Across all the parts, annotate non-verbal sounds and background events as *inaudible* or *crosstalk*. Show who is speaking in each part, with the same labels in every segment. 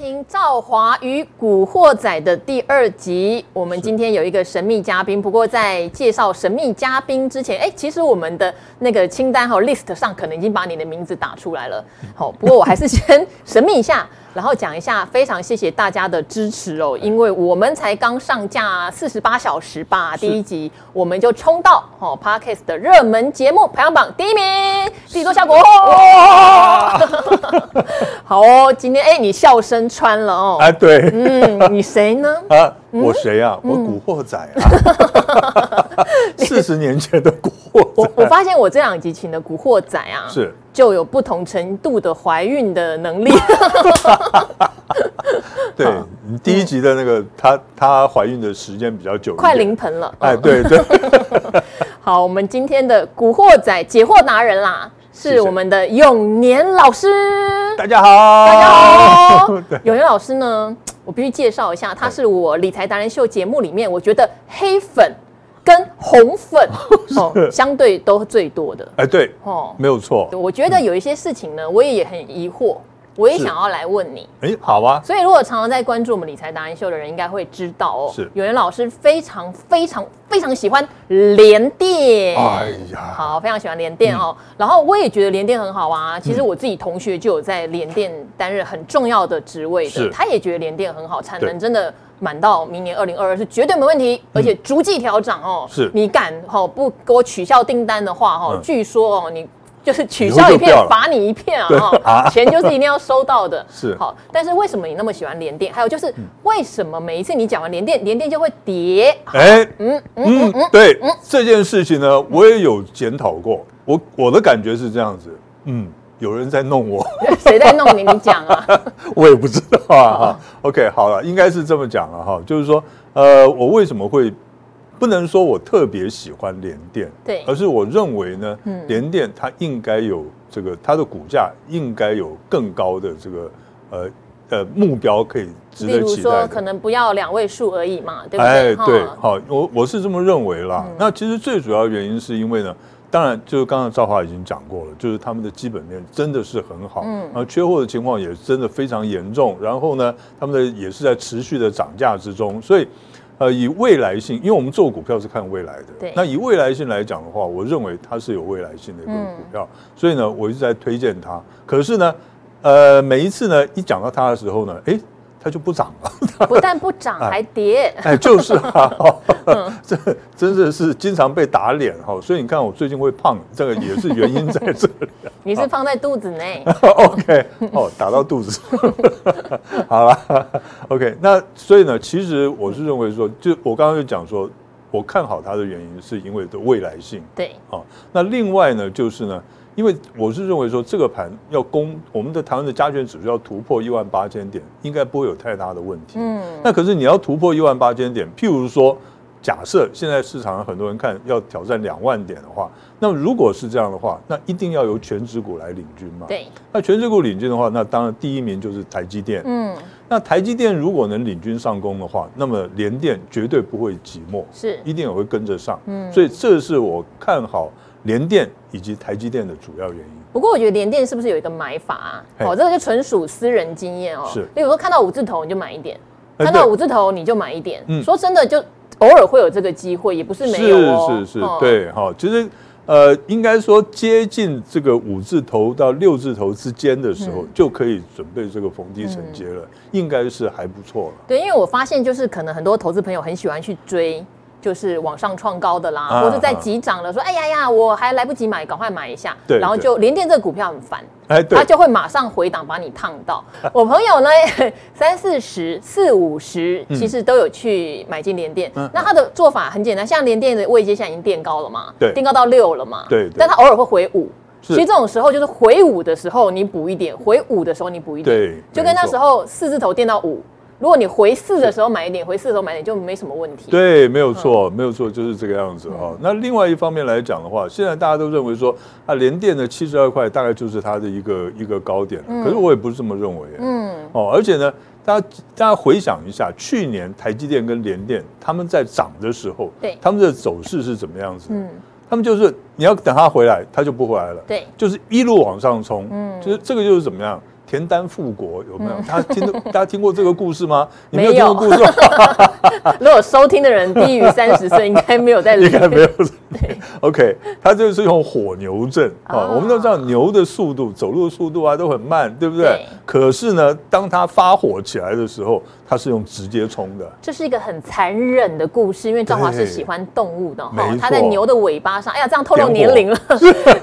Speaker 1: 听赵华与古惑仔的第二集。我们今天有一个神秘嘉宾，不过在介绍神秘嘉宾之前，哎，其实我们的那个清单和 list 上可能已经把你的名字打出来了。好，不过我还是先 *laughs* 神秘一下。然后讲一下，非常谢谢大家的支持哦，因为我们才刚上架四十八小时吧，第一集我们就冲到哦 p a r k e s t 的热门节目排行榜第一名，自己做效果。哦。*laughs* 好哦，今天哎，你笑声穿了哦，
Speaker 2: 哎对，
Speaker 1: 嗯，你谁呢？
Speaker 2: 啊，我谁啊？我古惑仔啊，*laughs* 四十年前的古惑仔。*laughs*
Speaker 1: 我我发现我这两集请的古惑仔啊，
Speaker 2: 是。
Speaker 1: 就有不同程度的怀孕的能力。*laughs*
Speaker 2: 对，你第一集的那个，她她怀孕的时间比较久，
Speaker 1: 快临盆了。
Speaker 2: 哎，对对。*laughs*
Speaker 1: 好，我们今天的古惑仔解惑达人啦，是我们的永年老师。
Speaker 2: 大家好，
Speaker 1: 大家好。永年老师呢，我必须介绍一下，他是我理财达人秀节目里面，我觉得黑粉。跟红粉 *laughs* 哦，相对都最多的
Speaker 2: 哎，对哦，没有错。
Speaker 1: 我觉得有一些事情呢，我也也很疑惑，我也想要来问你。
Speaker 2: 哎，好啊。
Speaker 1: 所以如果常常在关注我们理财达人秀的人，应该会知道哦。
Speaker 2: 是，
Speaker 1: 有人老师非常非常非常喜欢联电。
Speaker 2: 哎呀，
Speaker 1: 好，非常喜欢联电哦。然后我也觉得联电很好啊。其实我自己同学就有在联电担任很重要的职位的，他也觉得联电很好，产能真的。满到明年二零二二是绝对没问题，而且逐季调涨哦。
Speaker 2: 是，
Speaker 1: 你敢哈不给我取消订单的话哈，据说哦你就是取消一片罚你一片啊哈，钱就是一定要收到的。
Speaker 2: 是，
Speaker 1: 好，但是为什么你那么喜欢联电？还有就是为什么每一次你讲完联电，联电就会跌？
Speaker 2: 哎，嗯嗯嗯，对，这件事情呢，我也有检讨过，我我的感觉是这样子，嗯。有人在弄我，*laughs*
Speaker 1: 谁在弄你？你讲啊，*laughs*
Speaker 2: 我也不知道啊。哈，OK，好了，应该是这么讲了哈，就是说，呃，我为什么会不能说我特别喜欢联电，
Speaker 1: 对，
Speaker 2: 而是我认为呢，联电它应该有这个它的股价应该有更高的这个呃呃目标可以值得期待。
Speaker 1: 可能不要两位数而已嘛，对不对？
Speaker 2: 哎，对，好，我我是这么认为啦。那其实最主要原因是因为呢。当然，就是刚刚赵华已经讲过了，就是他们的基本面真的是很好，嗯，然后缺货的情况也真的非常严重，然后呢，他们的也是在持续的涨价之中，所以，呃，以未来性，因为我们做股票是看未来的，
Speaker 1: 对，
Speaker 2: 那以未来性来讲的话，我认为它是有未来性的一个股票，所以呢，我一直在推荐它。可是呢，呃，每一次呢，一讲到它的时候呢，哎。它就不涨了，
Speaker 1: 不但不涨 *laughs* 还跌，
Speaker 2: 哎，就是啊，*laughs* 这真的是经常被打脸哈，所以你看我最近会胖，这个也是原因在这里。*laughs*
Speaker 1: 你是放在肚子内
Speaker 2: ？OK，哦，打到肚子，好了，OK，那所以呢，其实我是认为说，就我刚刚就讲说，我看好它的原因是因为的未来性，
Speaker 1: 对，
Speaker 2: 好，那另外呢，就是呢。因为我是认为说，这个盘要攻我们的台湾的加权指数要突破一万八千点，应该不会有太大的问题。嗯，那可是你要突破一万八千点，譬如说，假设现在市场上很多人看要挑战两万点的话，那么如果是这样的话，那一定要由权值股来领军嘛。
Speaker 1: 对，
Speaker 2: 那权值股领军的话，那当然第一名就是台积电。嗯，那台积电如果能领军上攻的话，那么联电绝对不会寂寞，
Speaker 1: 是
Speaker 2: 一定也会跟着上。嗯，所以这是我看好。联电以及台积电的主要原因。
Speaker 1: 不过我觉得联电是不是有一个买法啊？哦，这个就纯属私人经验哦。
Speaker 2: 是。
Speaker 1: 例如说看到五字头你就买一点，看到五字头你就买一点。嗯。说真的，就偶尔会有这个机会，也不是没有哦。
Speaker 2: 是是是，对哈。其实呃，应该说接近这个五字头到六字头之间的时候，就可以准备这个逢低承接了，应该是还不错了。
Speaker 1: 对，因为我发现就是可能很多投资朋友很喜欢去追。就是往上创高的啦，啊、或者在急涨了，说哎呀呀，我还来不及买，赶快买一下。
Speaker 2: 对，
Speaker 1: 然后就联电这个股票很烦，
Speaker 2: 哎，对，
Speaker 1: 他就会马上回档把你烫到。*laughs* 我朋友呢，*laughs* 三四十、四五十，其实都有去买进联电。嗯、那他的做法很简单，像联电的位阶现在已经垫高了嘛，
Speaker 2: 对，
Speaker 1: 垫高到六了嘛，
Speaker 2: 对，对，
Speaker 1: 但他偶尔会回五。其实这种时候就是回五的时候你补一点，回五的时候你补一点，
Speaker 2: 对，
Speaker 1: 就跟那时候四字头垫到五。如果你回四的时候买一点，回四的时候买一点就没什么问题。
Speaker 2: 对，没有错，没有错，就是这个样子哈。那另外一方面来讲的话，现在大家都认为说，啊，联电的七十二块大概就是它的一个一个高点了。可是我也不是这么认为。嗯。哦，而且呢，大家大家回想一下，去年台积电跟联电他们在涨的时候，
Speaker 1: 对，
Speaker 2: 他们的走势是怎么样子？嗯，他们就是你要等它回来，它就不回来了。
Speaker 1: 对，
Speaker 2: 就是一路往上冲。嗯，就是这个就是怎么样？田丹复国有没有？大家听 *laughs* 大家听过这个故事吗？你
Speaker 1: 没有听过故事？*laughs* 如果收听的人低于三十岁，应该没有在里。
Speaker 2: 应该没有。*laughs* 对，OK，他就是用火牛阵啊。我们都知道牛的速度、走路的速度啊都很慢，对不对？对。可是呢，当他发火起来的时候，他是用直接冲的。
Speaker 1: 这是一个很残忍的故事，因为赵华是喜欢动物的哈。他在牛的尾巴上，哎呀，这样透露年龄了。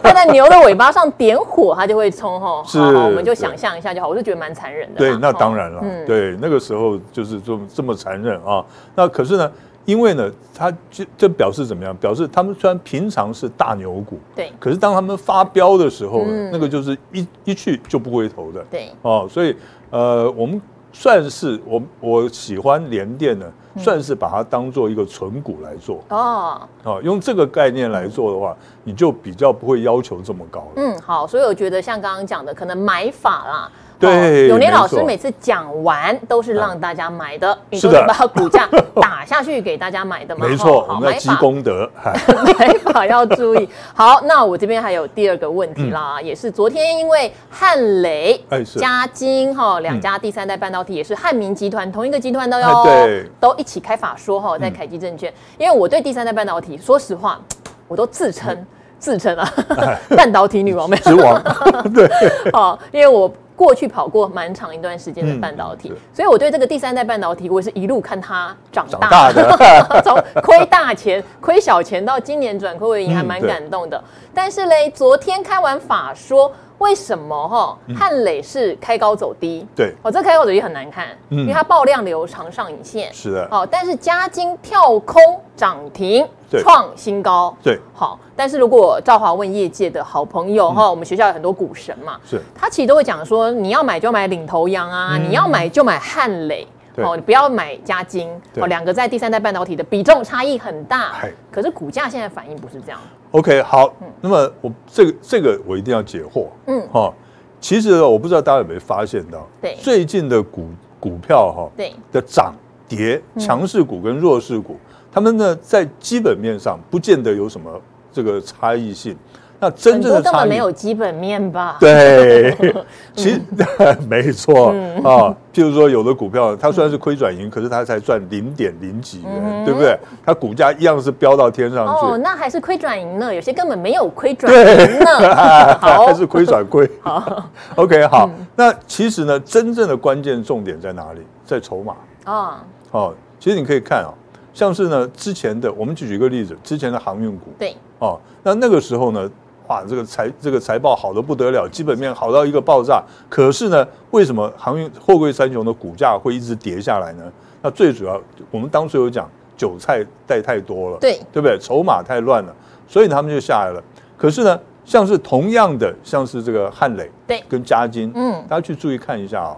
Speaker 1: 他在牛的尾巴上点火，他就会冲吼。是。我们就想象一下就好，我就觉得蛮残忍的。
Speaker 2: 对，那当然了。对，那个时候就是这么这么残忍啊。那可是呢？因为呢，他就这表示怎么样？表示他们虽然平常是大牛股，
Speaker 1: 对，
Speaker 2: 可是当他们发飙的时候呢，那个就是一一去就不回头的，
Speaker 1: 对，
Speaker 2: 哦，所以呃，我们算是我我喜欢联电呢，算是把它当做一个存股来做哦，啊，用这个概念来做的话，你就比较不会要求这么高了。
Speaker 1: 嗯，好，所以我觉得像刚刚讲的，可能买法啦。
Speaker 2: 对，
Speaker 1: 永年老师每次讲完都是让大家买的，你都是把股价 *laughs* 打下去给大家买的嘛？
Speaker 2: 没错，我们要积功德，*laughs*
Speaker 1: 买法要注意。好，那我这边还有第二个问题啦，也是昨天因为汉雷、嘉金哈两家第三代半导体也是汉明集团同一个集团的哟，对，都一起开法说哈，在凯基证券。因为我对第三代半导体，说实话，我都自称自称啊，*laughs* 半导体女王没有？
Speaker 2: 之王，对，
Speaker 1: 哦，因为我。过去跑过蛮长一段时间的半导体，嗯、所以我对这个第三代半导体，我是一路看它长大的，*laughs* 从亏大钱、*laughs* 亏小钱到今年转亏为盈，还蛮感动的。嗯、但是嘞，昨天开完法说。为什么哈汉磊是开高走低？
Speaker 2: 对，
Speaker 1: 哦，这开高走低很难看，嗯，因为它爆量流长上影线，
Speaker 2: 是的，
Speaker 1: 哦，但是嘉金跳空涨停，创新高，
Speaker 2: 对，
Speaker 1: 好，但是如果赵华问业界的好朋友哈，我们学校有很多股神嘛，
Speaker 2: 是，
Speaker 1: 他其实都会讲说，你要买就买领头羊啊，你要买就买汉磊，哦，你不要买嘉金，哦，两个在第三代半导体的比重差异很大，可是股价现在反应不是这样。
Speaker 2: OK，好，那么我这个这个我一定要解惑，嗯，哈，其实我不知道大家有没有发现到，对，最近的股股票哈，对。的涨跌，强势股跟弱势股，他们呢在基本面上不见得有什么这个差异性。那真正的差异
Speaker 1: 没有基本面吧？
Speaker 2: 对，*laughs* 其实 *laughs* 没错啊。譬如说，有的股票它虽然是亏转盈，可是它才赚零点零几元，对不对？它股价一样是飙到天上去。
Speaker 1: 哦，那还是亏转盈呢？有些根本没有亏转盈呢。*laughs*
Speaker 2: 好，还是亏转亏。好，OK，好。那其实呢，真正的关键重点在哪里？在筹码啊。哦，其实你可以看啊，像是呢之前的，我们举举个例子，之前的航运股。
Speaker 1: 对。
Speaker 2: 哦，那那个时候呢？哇，这个财这个财报好的不得了，基本面好到一个爆炸。可是呢，为什么航运货柜三雄的股价会一直跌下来呢？那最主要，我们当初有讲，韭菜带太多了，
Speaker 1: 对
Speaker 2: 对不对？筹码太乱了，所以他们就下来了。可是呢，像是同样的，像是这个汉磊，对，跟嘉金，嗯，大家去注意看一下啊，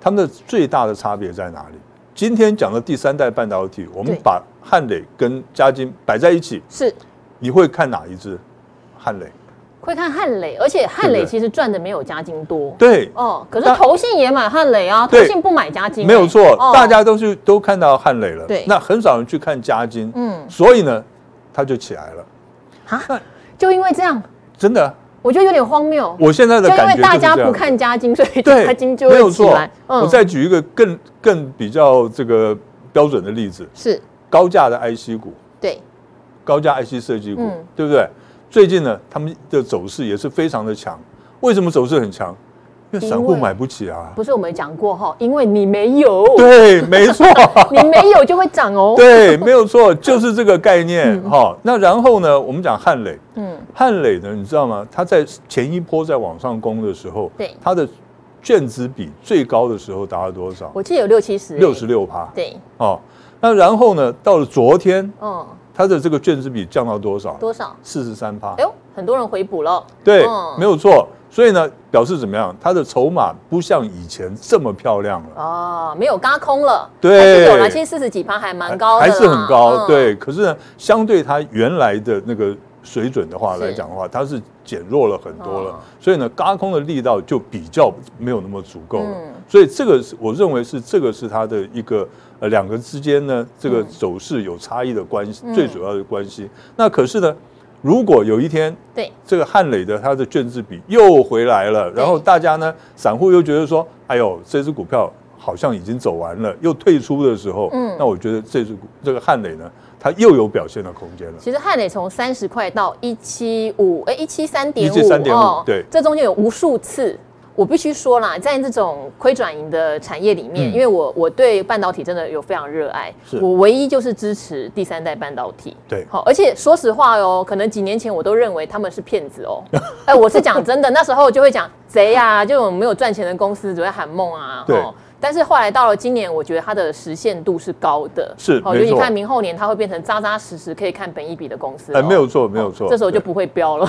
Speaker 2: 他们的最大的差别在哪里？今天讲的第三代半导体，我们把汉磊跟嘉金摆在一起，是，你会看哪一支？汉磊。
Speaker 1: 会看汉磊，而且汉磊其实赚的没有嘉金多。
Speaker 2: 对
Speaker 1: 哦，可是投信也买汉磊啊，投信不买嘉晶。
Speaker 2: 没有错，大家都是都看到汉磊了。对，那很少人去看嘉金。嗯，所以呢，他就起来了。
Speaker 1: 啊？就因为这样？
Speaker 2: 真的？
Speaker 1: 我觉得有点荒谬。
Speaker 2: 我现在的感觉
Speaker 1: 因为大家不看加金，所以加金就会起来。
Speaker 2: 我再举一个更更比较这个标准的例子，是高价的 IC 股。对，高价 IC 设计股，对不对？最近呢，他们的走势也是非常的强。为什么走势很强？因为散户买不起啊。
Speaker 1: 不是我们讲过哈，因为你没有。
Speaker 2: 对，没错。*laughs*
Speaker 1: 你没有就会涨哦。*laughs*
Speaker 2: 对，没有错，就是这个概念哈。嗯、那然后呢，我们讲汉磊。嗯。汉磊呢，你知道吗？他在前一波在往上攻的时候，对他的卷子比最高的时候达到多少？
Speaker 1: 我记得有六七十。
Speaker 2: 六十六趴。
Speaker 1: 对。
Speaker 2: 哦，那然后呢，到了昨天，嗯。它的这个卷子比降到多少？
Speaker 1: 多少？
Speaker 2: 四十三趴。
Speaker 1: 哎呦，很多人回补了。
Speaker 2: 对，没有错。所以呢，表示怎么样？它的筹码不像以前这么漂亮了。
Speaker 1: 哦，没有轧空了。
Speaker 2: 对，
Speaker 1: 有了，其实四十几趴还蛮高的，
Speaker 2: 还是很高。对，可是呢，相对它原来的那个水准的话来讲的话，它是减弱了很多了。所以呢，轧空的力道就比较没有那么足够了。所以这个是我认为是这个是它的一个。呃，两个之间呢，这个走势有差异的关系，嗯、最主要的关系。那可是呢，如果有一天，
Speaker 1: 对
Speaker 2: 这个汉磊的它的卷子比又回来了，然后大家呢，散户又觉得说，哎呦，这只股票好像已经走完了，又退出的时候，嗯，那我觉得这只股这个汉磊呢，它又有表现的空间了。
Speaker 1: 其实汉磊从三十块到一七五，哎，一七三点五，
Speaker 2: 一七三点五，对，
Speaker 1: 这中间有无数次。我必须说啦，在这种亏转盈的产业里面，嗯、因为我我对半导体真的有非常热爱，我唯一就是支持第三代半导体。
Speaker 2: 对，
Speaker 1: 好，而且说实话哦，可能几年前我都认为他们是骗子哦。哎，我是讲真的，那时候就会讲 *laughs* 贼呀，就没有赚钱的公司只会喊梦啊。
Speaker 2: 对。
Speaker 1: 但是后来到了今年，我觉得它的实现度是高的，
Speaker 2: 是，
Speaker 1: 哦，尤其看明后年，它会变成扎扎实实可以看本益比的公司。
Speaker 2: 哎，没有错，没有错，
Speaker 1: 这时候就不会飙了。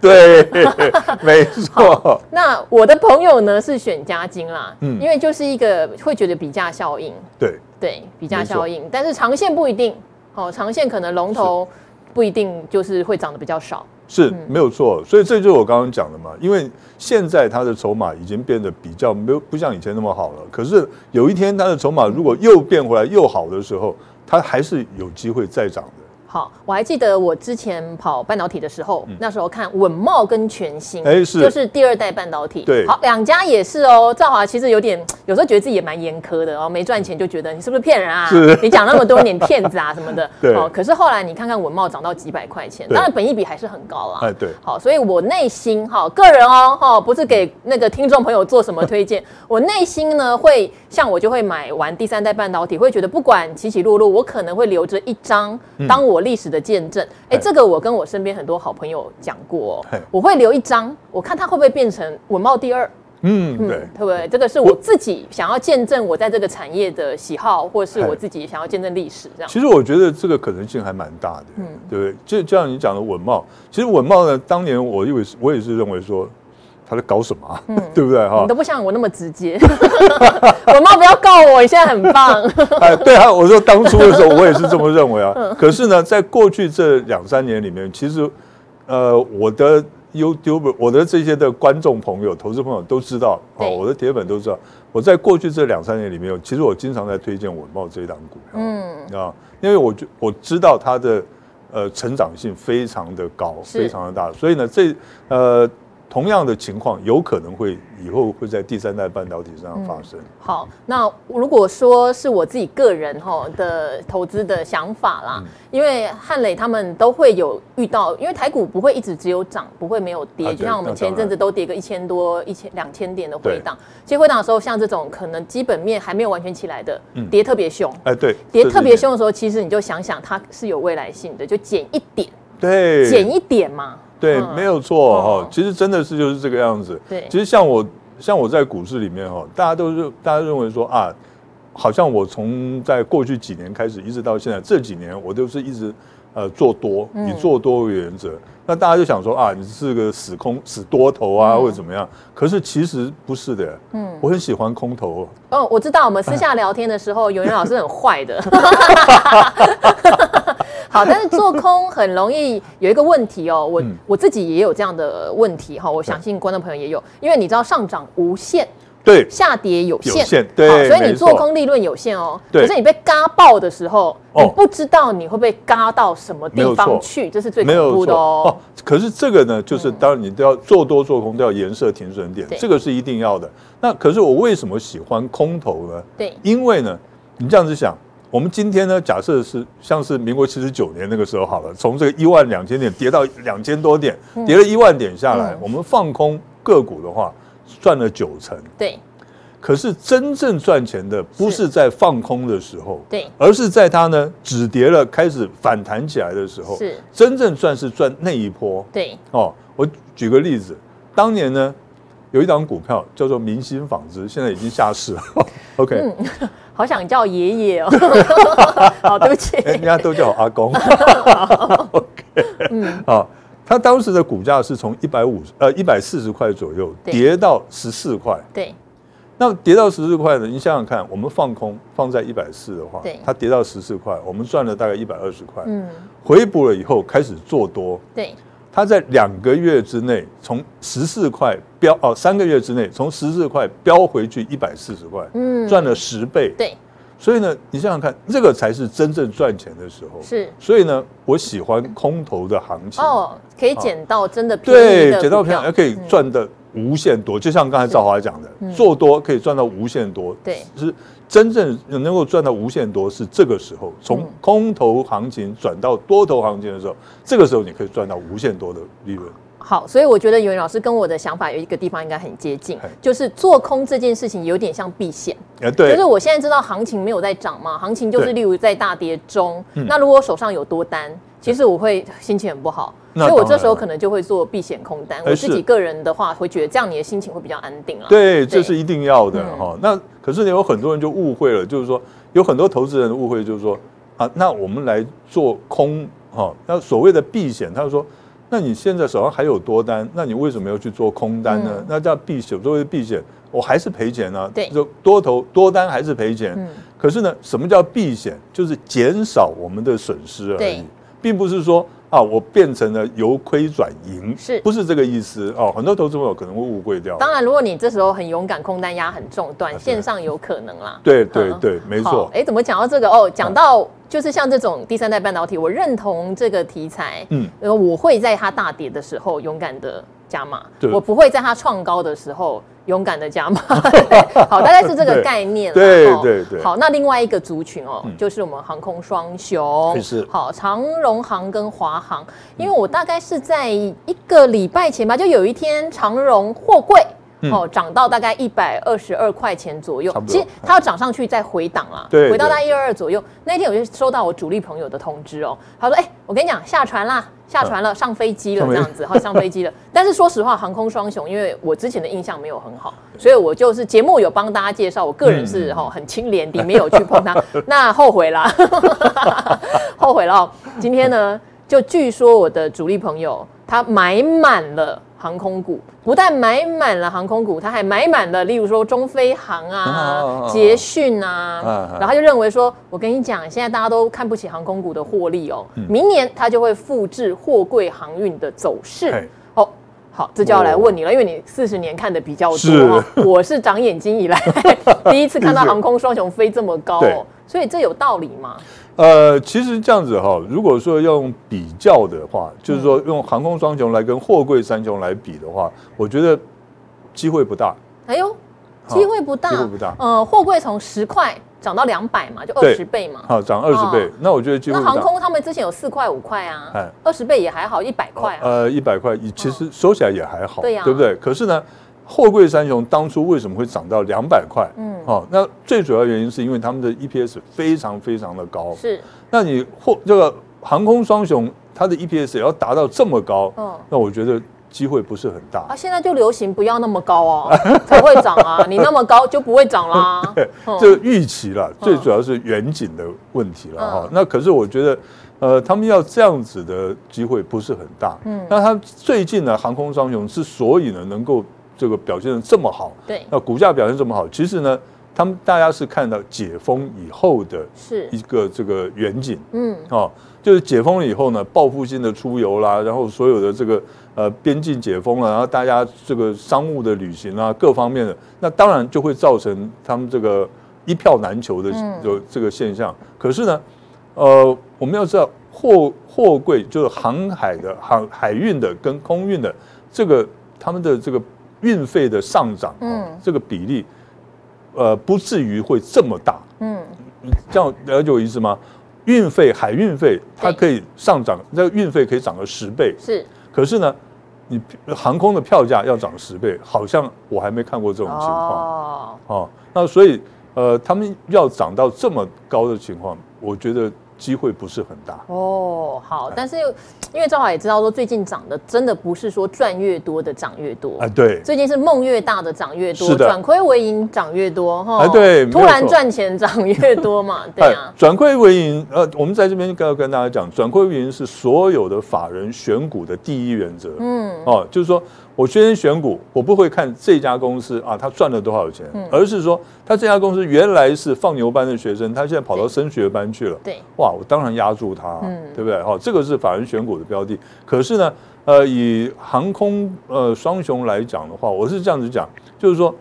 Speaker 2: 对，*laughs* 没错。
Speaker 1: 那我的朋友呢是选嘉金啦，嗯，因为就是一个会觉得比价效应，
Speaker 2: 对，
Speaker 1: 对，比价效应，但是长线不一定，哦，长线可能龙头不一定就是会涨得比较少。
Speaker 2: 是没有错，所以这就是我刚刚讲的嘛。因为现在它的筹码已经变得比较没有不像以前那么好了。可是有一天它的筹码如果又变回来又好的时候，它还是有机会再涨的。
Speaker 1: 好，我还记得我之前跑半导体的时候，嗯、那时候看稳茂跟全新，
Speaker 2: 哎，是
Speaker 1: 就是第二代半导体，
Speaker 2: 对，
Speaker 1: 好，两家也是哦。兆华其实有点，有时候觉得自己也蛮严苛的哦，没赚钱就觉得你是不是骗人啊？
Speaker 2: 是
Speaker 1: 你讲那么多年骗子啊什么的，*laughs*
Speaker 2: 对。
Speaker 1: 哦，可是后来你看看稳茂涨到几百块钱，当然本益比还是很高啊。
Speaker 2: 哎，对。
Speaker 1: 好，所以我内心哈，个人哦哈，不是给那个听众朋友做什么推荐，*laughs* 我内心呢会像我就会买完第三代半导体，会觉得不管起起落落，我可能会留着一张当我历史的见证。哎，这个我跟我身边很多好朋友讲过，我会留一张，我看它会不会变成稳懋第二。
Speaker 2: 嗯，对，
Speaker 1: 对不对？这个是我自己想要见证我在这个产业的喜好，或是我自己想要见证历史这样。
Speaker 2: 其实我觉得这个可能性还蛮大的，嗯，对不对？就就像你讲的稳懋，其实稳懋呢，当年我以为我也是认为说。他在搞什么、啊？嗯，*laughs* 对不对哈？
Speaker 1: 你都不像我那么直接。*laughs* 我妈不要告我，你现在很棒。*laughs*
Speaker 2: 哎，对啊，我说当初的时候我也是这么认为啊。可是呢，在过去这两三年里面，其实呃，我的 YouTube，我的这些的观众朋友、投资朋友都知道哦，我的铁粉都知道，我在过去这两三年里面，其实我经常在推荐稳茂这一档股票。嗯啊，因为我就我知道它的呃成长性非常的高，非常的大，所以呢，这呃。同样的情况有可能会以后会在第三代半导体上发生。嗯、
Speaker 1: 好，那如果说是我自己个人哈的投资的想法啦，嗯、因为汉磊他们都会有遇到，因为台股不会一直只有涨，不会没有跌，啊、就像我们前一阵子都跌个一千多、一千两千点的回档。其实回档的时候，像这种可能基本面还没有完全起来的，嗯、跌特别凶。
Speaker 2: 哎，对，
Speaker 1: 跌特别凶的时候，其实你就想想它是有未来性的，就减一点，
Speaker 2: 对，
Speaker 1: 减一点嘛。
Speaker 2: 对，没有错哈。其实真的是就是这个样子。对，其实像我，像我在股市里面哈，大家都是大家认为说啊，好像我从在过去几年开始，一直到现在这几年，我都是一直呃做多，以做多为原则。那大家就想说啊，你是个死空死多头啊，或者怎么样？可是其实不是的。嗯，我很喜欢空头。
Speaker 1: 哦，我知道，我们私下 *laughs* 聊天的时候，永元老师很坏的。*laughs* *laughs* 好，但是做空很容易有一个问题哦，我我自己也有这样的问题哈，我相信观众朋友也有，因为你知道上涨无限，
Speaker 2: 对，
Speaker 1: 下跌有限，
Speaker 2: 对，
Speaker 1: 所以你做空利润有限哦。可是你被嘎爆的时候，你不知道你会被嘎到什么地方去，这是最恐怖的哦。
Speaker 2: 可是这个呢，就是当然你都要做多做空都要颜色停损点，这个是一定要的。那可是我为什么喜欢空头呢？
Speaker 1: 对，
Speaker 2: 因为呢，你这样子想。我们今天呢，假设是像是民国七十九年那个时候好了，从这个一万两千点跌到两千多点，跌了一万点下来，我们放空个股的话，赚了九成。
Speaker 1: 对。
Speaker 2: 可是真正赚钱的不是在放空的时候，
Speaker 1: 对，
Speaker 2: 而是在它呢止跌了开始反弹起来的时候，
Speaker 1: 是
Speaker 2: 真正赚是赚那一波。
Speaker 1: 对。
Speaker 2: 哦，我举个例子，当年呢有一档股票叫做明星纺织，现在已经下市了。*laughs* OK。
Speaker 1: 好想叫爷爷哦，*laughs* 好，对不起，
Speaker 2: 人家都叫我阿公。*laughs* OK，嗯，好，他当时的股价是从一百五十呃一百四十块左右跌到十四块，
Speaker 1: 对，
Speaker 2: 那跌到十四块呢？你想想看，我们放空放在一百四的话，对，它跌到十四块，我们赚了大概一百二十块，嗯，回补了以后开始做多，
Speaker 1: 对。
Speaker 2: 他在两个月之内从十四块飙哦，三个月之内从十四块飙回去一百四十块，嗯，赚了十倍。
Speaker 1: 对，
Speaker 2: 所以呢，你想想看，这个才是真正赚钱的时候。
Speaker 1: 是，
Speaker 2: 所以呢，我喜欢空头的行情。
Speaker 1: 哦，可以捡到真的便宜的，
Speaker 2: 对，捡到便宜，还可以赚的无限多。就像刚才赵华讲的，做多可以赚到无限多。对，是真正能够赚到无限多，是这个时候，从空头行情转到多头行情的时候，这个时候你可以赚到无限多的利润。
Speaker 1: 好，所以我觉得尤云老师跟我的想法有一个地方应该很接近，就是做空这件事情有点像避险。对，就是我现在知道行情没有在涨嘛，行情就是例如在大跌中，那如果我手上有多单，其实我会心情很不好，所以我这时候可能就会做避险空单。我自己个人的话，会觉得这样你的心情会比较安定了。
Speaker 2: 对，这是一定要的哈。那可是有很多人就误会了，就是说有很多投资人的误会就是说啊，那我们来做空哈，那所谓的避险，他就说。那你现在手上还有多单，那你为什么要去做空单呢？嗯、那叫避险，作为避险，我还是赔钱呢。对，就多头多单还是赔钱。嗯、可是呢，什么叫避险？就是减少我们的损失而已，对并不是说。啊，我变成了由亏转盈，是不是这个意思？哦，很多投资朋友可能会误会掉。
Speaker 1: 当然，如果你这时候很勇敢，空单压很重，短线上有可能啦。
Speaker 2: 对对对，没错。
Speaker 1: 哎，怎么讲到这个？哦，讲到就是像这种第三代半导体，我认同这个题材。嗯，我会在它大跌的时候勇敢的加码，我不会在它创高的时候。勇敢的加码，*laughs* 好，大概是这个概念。
Speaker 2: 对对对。
Speaker 1: 好，那另外一个族群哦，就是我们航空双雄，是好长荣航跟华航，因为我大概是在一个礼拜前吧，就有一天长荣货柜。哦，涨到大概一百二十二块钱左右。其实它要涨上去再回档了，回到大概一二二左右。那天我就收到我主力朋友的通知哦，他说：“哎，我跟你讲，下船啦，下船了，上飞机了，这样子，好，上飞机了。*laughs* ”但是说实话，航空双雄，因为我之前的印象没有很好，所以我就是节目有帮大家介绍，我个人是哈很清廉的，没有去碰它。*laughs* 那后悔了，*laughs* 后悔了。今天呢，就据说我的主力朋友他买满了。航空股不但买满了航空股，他还买满了，例如说中飞航啊、捷讯啊，然后他就认为说，我跟你讲，现在大家都看不起航空股的获利哦，明年它就会复制货柜航运的走势。哦，好，这就要来问你了，因为你四十年看的比较多，我是长眼睛以来 *laughs* 第一次看到航空双雄飞这么高哦，所以这有道理吗？
Speaker 2: 呃，其实这样子哈，如果说用比较的话，就是说用航空双雄来跟货柜三雄来比的话，我觉得机会不大。
Speaker 1: 哎呦，机会不大，机会不大。呃，货柜从十块涨到两百嘛，就二十倍嘛。
Speaker 2: 好，涨二十倍，那我觉得机会。
Speaker 1: 那航空他们之前有四块五块啊，哎，二十倍也还好，一百块。
Speaker 2: 呃，一百块，其实收起来也还好，对呀，对不对？可是呢。货柜三雄当初为什么会涨到两百块？嗯，哦，那最主要原因是因为他们的 EPS 非常非常的高。是，那你货这个航空双雄，它的 EPS 也要达到这么高，嗯，那我觉得机会不是很大。
Speaker 1: 啊，现在就流行不要那么高哦，*laughs* 才会涨啊！*laughs* 你那么高就不会涨啦。对，
Speaker 2: 这个预期了，最主要是远景的问题了哈。那可是我觉得，呃，他们要这样子的机会不是很大。嗯，那他最近呢，航空双雄之所以呢能够。这个表现的这么好，对，那股价表现这么好，其实呢，他们大家是看到解封以后的是一个这个远景，嗯，哦，就是解封了以后呢，报复性的出游啦，然后所有的这个呃边境解封了，然后大家这个商务的旅行啊，各方面的，那当然就会造成他们这个一票难求的有这个现象。可是呢，呃，我们要知道货货柜就是航海的航海运的跟空运的这个他们的这个。运费的上涨，嗯，这个比例，呃，不至于会这么大，嗯，这样了解我意思吗？运费海运费它可以上涨，那个运费可以涨个十倍，是。可是呢，你航空的票价要涨十倍，好像我还没看过这种情况，哦，哦，那所以呃，他们要涨到这么高的情况，我觉得。机会不是很大。
Speaker 1: 哦，好，但是因为赵华也知道说，最近涨的真的不是说赚越多的涨越多哎，对，最近是梦越大的涨越多，转亏为盈涨越多哈，哎对，突然赚钱涨越多嘛，*laughs* 对啊，
Speaker 2: 转亏为盈，呃，我们在这边要跟大家讲，转亏为盈是所有的法人选股的第一原则，嗯，哦，就是说。我先选股，我不会看这家公司啊，他赚了多少钱，而是说他这家公司原来是放牛班的学生，他现在跑到升学班去了。对，哇，我当然压住他，对不对？好，这个是法人选股的标的。可是呢，呃，以航空呃双雄来讲的话，我是这样子讲，就是说，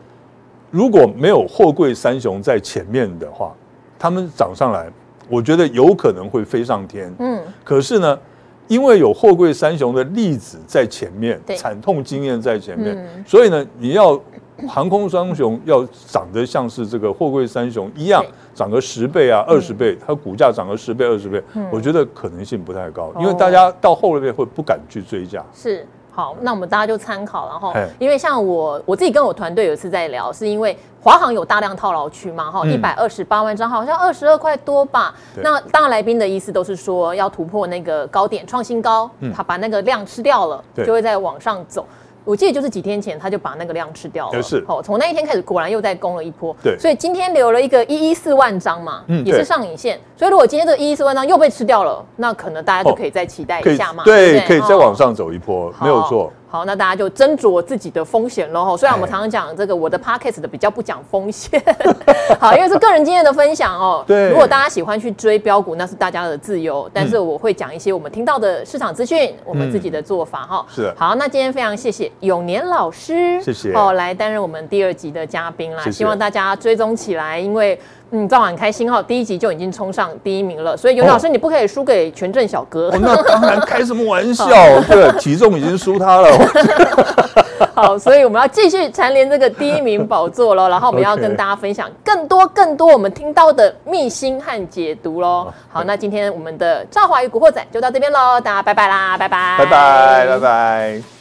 Speaker 2: 如果没有货柜三雄在前面的话，他们涨上来，我觉得有可能会飞上天。
Speaker 1: 嗯，
Speaker 2: 可是呢，因为有货柜三雄的例子在前面，
Speaker 1: 对。
Speaker 2: 惨痛经验在前面，
Speaker 1: 嗯。
Speaker 2: 所以呢，你要航空双雄要长得像是这个货柜三雄一样
Speaker 1: 对。
Speaker 2: 涨个十倍啊、二十倍，它股价涨个十倍、二十倍，
Speaker 1: 嗯。
Speaker 2: 我觉得可能性不太高，
Speaker 1: 哦。
Speaker 2: 因为大家到后面会不敢去追价。
Speaker 1: 是。好，那我们大家就参考，然
Speaker 2: 后
Speaker 1: 因为像我我自己跟我团队有一次在聊，是因为华航有大量套牢区嘛，哈，
Speaker 2: 嗯。
Speaker 1: 一百二十八万张，好像二十二块多吧。
Speaker 2: 对。
Speaker 1: 那当然来宾的意思都是说要突破那个高点，创新高，他把那个量吃掉了，就会再往上走。我记得就是几天前他就把那个量吃掉了，
Speaker 2: 就是。
Speaker 1: 哦，从那一天开始果然又再攻了一波，
Speaker 2: 对
Speaker 1: 所以今天留了一个一一四万张嘛，
Speaker 2: 嗯
Speaker 1: 也是上影线，所以如果今天这一一四万张又被吃掉了，那可能大家就可以再期待一下嘛，
Speaker 2: 对，
Speaker 1: 不
Speaker 2: 可以再
Speaker 1: 哦。
Speaker 2: 往上走一波，没有错。
Speaker 1: 好，那大家就斟酌自己的风险喽。虽然我们
Speaker 2: 哎
Speaker 1: 常常讲这个，我的 podcast 的比较不讲风险，好，因为是个人经验的分享哦。
Speaker 2: 对
Speaker 1: 如果大家喜欢去追标股，那是大家的自由。但是我会讲一些我们听到的市场资讯，我们自己的做法哈。
Speaker 2: 是的
Speaker 1: 好，那今天非常谢谢永年老师，
Speaker 2: 谢谢
Speaker 1: 哦，来担任我们第二集的嘉宾啦。
Speaker 2: 谢谢
Speaker 1: 希望大家追踪起来，因为。嗯，赵很开心哈，第一集就已经冲上第一名了，所以永年老师你不可以输给权证小哥。
Speaker 2: 哦，那当然，开什么玩笑？*laughs* 对，体重已经输他了。*laughs*
Speaker 1: 好，所以我们要继续蝉联这个第一名宝座喽。然后我们要跟大家分享更多更多我们听到的秘辛和解读喽。好，那今天我们的赵华与古惑仔就到这边喽，大家拜拜啦，拜拜，
Speaker 2: 拜拜，拜拜。